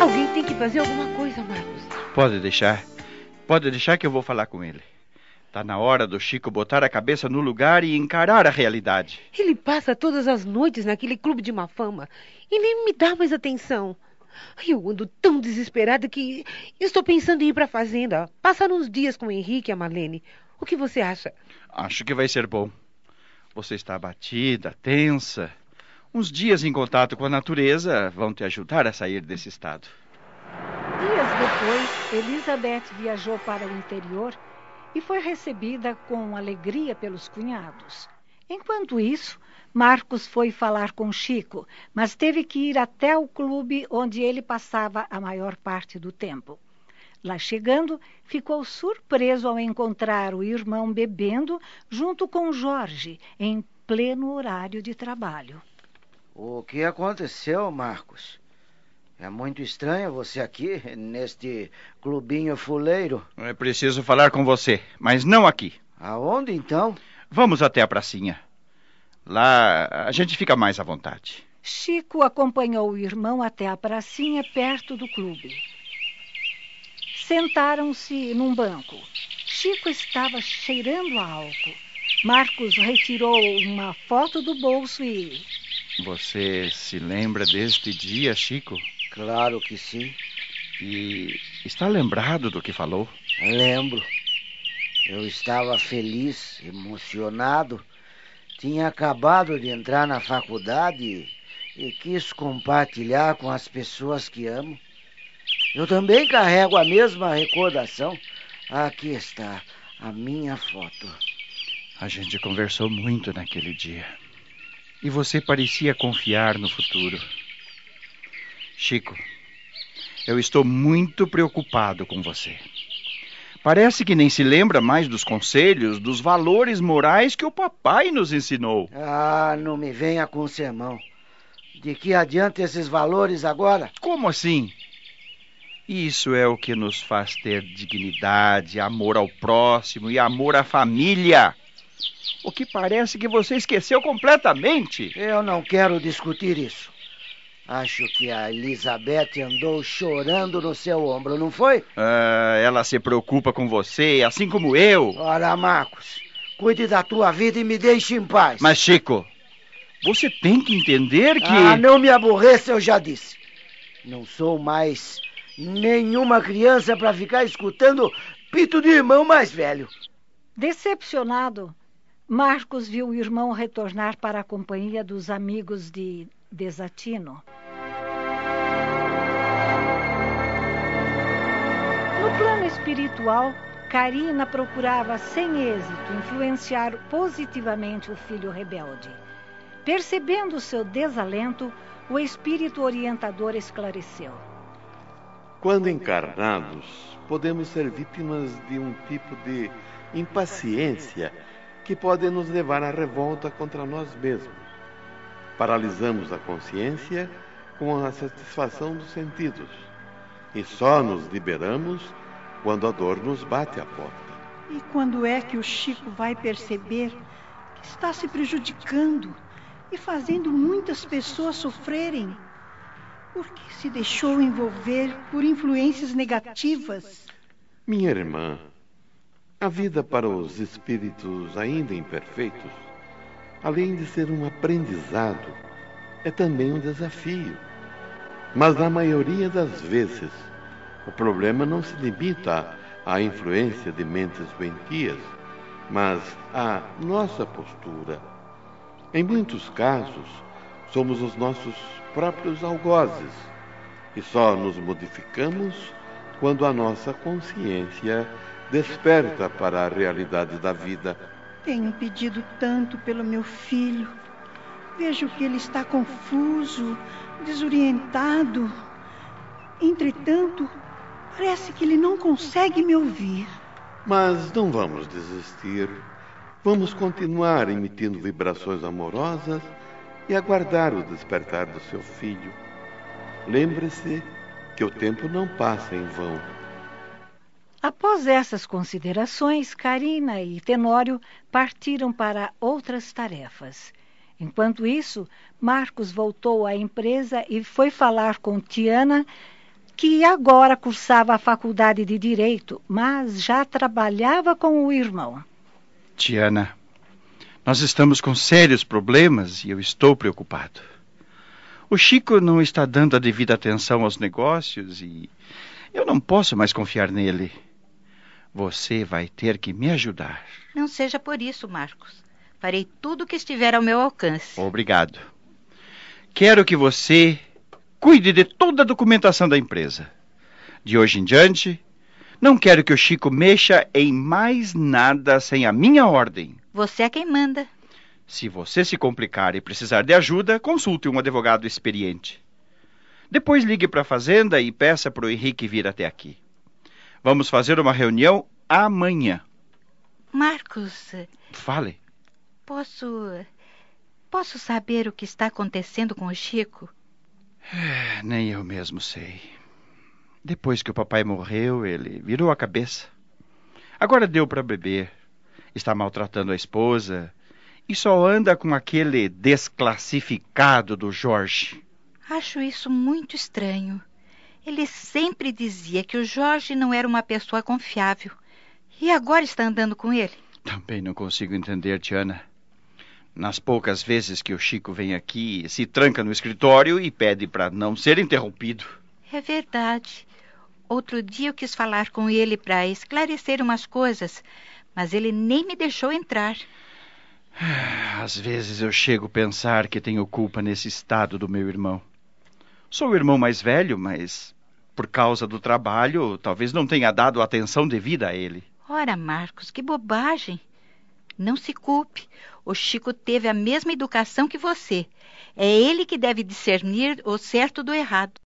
Alguém tem que fazer alguma coisa, Marcos. Pode deixar. Pode deixar que eu vou falar com ele. Tá na hora do Chico botar a cabeça no lugar e encarar a realidade. Ele passa todas as noites naquele clube de má fama e nem me dá mais atenção. Eu ando tão desesperada que estou pensando em ir para a fazenda, passar uns dias com o Henrique e a Marlene. O que você acha? Acho que vai ser bom. Você está abatida, tensa. Uns dias em contato com a natureza vão te ajudar a sair desse estado. Dias depois, Elizabeth viajou para o interior e foi recebida com alegria pelos cunhados. Enquanto isso, Marcos foi falar com Chico, mas teve que ir até o clube onde ele passava a maior parte do tempo. Lá chegando, ficou surpreso ao encontrar o irmão bebendo junto com Jorge, em pleno horário de trabalho. O que aconteceu, Marcos? É muito estranho você aqui, neste clubinho fuleiro. É preciso falar com você, mas não aqui. Aonde então? Vamos até a pracinha. Lá a gente fica mais à vontade. Chico acompanhou o irmão até a pracinha perto do clube. Sentaram-se num banco. Chico estava cheirando a álcool. Marcos retirou uma foto do bolso e. Você se lembra deste dia, Chico? Claro que sim. E está lembrado do que falou? Lembro. Eu estava feliz, emocionado. Tinha acabado de entrar na faculdade e quis compartilhar com as pessoas que amo. Eu também carrego a mesma recordação. Aqui está a minha foto. A gente conversou muito naquele dia. E você parecia confiar no futuro. Chico, eu estou muito preocupado com você. Parece que nem se lembra mais dos conselhos, dos valores morais que o papai nos ensinou. Ah, não me venha com sermão. De que adianta esses valores agora? Como assim? Isso é o que nos faz ter dignidade, amor ao próximo e amor à família. O que parece que você esqueceu completamente. Eu não quero discutir isso. Acho que a Elizabeth andou chorando no seu ombro, não foi? Ah, ela se preocupa com você, assim como eu. Ora, Marcos, cuide da tua vida e me deixe em paz. Mas, Chico, você tem que entender que. Ah, não me aborreça, eu já disse. Não sou mais nenhuma criança para ficar escutando pito de irmão mais velho. Decepcionado, Marcos viu o irmão retornar para a companhia dos amigos de Desatino. No plano espiritual, Karina procurava sem êxito influenciar positivamente o filho rebelde. Percebendo seu desalento, o espírito orientador esclareceu. Quando encarnados, podemos ser vítimas de um tipo de impaciência que pode nos levar à revolta contra nós mesmos. Paralisamos a consciência com a satisfação dos sentidos e só nos liberamos quando a dor nos bate à porta. E quando é que o Chico vai perceber que está se prejudicando e fazendo muitas pessoas sofrerem? Porque se deixou envolver por influências negativas? Minha irmã, a vida para os espíritos ainda imperfeitos, além de ser um aprendizado, é também um desafio. Mas na maioria das vezes, o problema não se limita à influência de mentes doentias, mas à nossa postura. Em muitos casos, somos os nossos próprios algozes e só nos modificamos quando a nossa consciência desperta para a realidade da vida. Tenho pedido tanto pelo meu filho. Vejo que ele está confuso, desorientado. Entretanto, parece que ele não consegue me ouvir. Mas não vamos desistir. Vamos continuar emitindo vibrações amorosas e aguardar o despertar do seu filho. Lembre-se que o tempo não passa em vão. Após essas considerações, Karina e Tenório partiram para outras tarefas. Enquanto isso, Marcos voltou à empresa e foi falar com Tiana que agora cursava a faculdade de Direito, mas já trabalhava com o irmão. Tiana, nós estamos com sérios problemas e eu estou preocupado. O Chico não está dando a devida atenção aos negócios e eu não posso mais confiar nele. Você vai ter que me ajudar. Não seja por isso, Marcos. Farei tudo o que estiver ao meu alcance. Obrigado. Quero que você cuide de toda a documentação da empresa. De hoje em diante, não quero que o Chico mexa em mais nada sem a minha ordem. Você é quem manda. Se você se complicar e precisar de ajuda, consulte um advogado experiente. Depois ligue para a fazenda e peça para o Henrique vir até aqui. Vamos fazer uma reunião amanhã. Marcos, Fale. posso. Posso saber o que está acontecendo com o Chico? É, nem eu mesmo sei. Depois que o papai morreu, ele virou a cabeça. Agora deu para beber. Está maltratando a esposa e só anda com aquele desclassificado do Jorge. Acho isso muito estranho. Ele sempre dizia que o Jorge não era uma pessoa confiável. E agora está andando com ele? Também não consigo entender, Tiana. Nas poucas vezes que o Chico vem aqui, se tranca no escritório e pede para não ser interrompido. É verdade. Outro dia eu quis falar com ele para esclarecer umas coisas, mas ele nem me deixou entrar. Às vezes eu chego a pensar que tenho culpa nesse estado do meu irmão. Sou o irmão mais velho, mas por causa do trabalho, talvez não tenha dado atenção devida a ele. Ora, Marcos, que bobagem. Não se culpe. O Chico teve a mesma educação que você. É ele que deve discernir o certo do errado.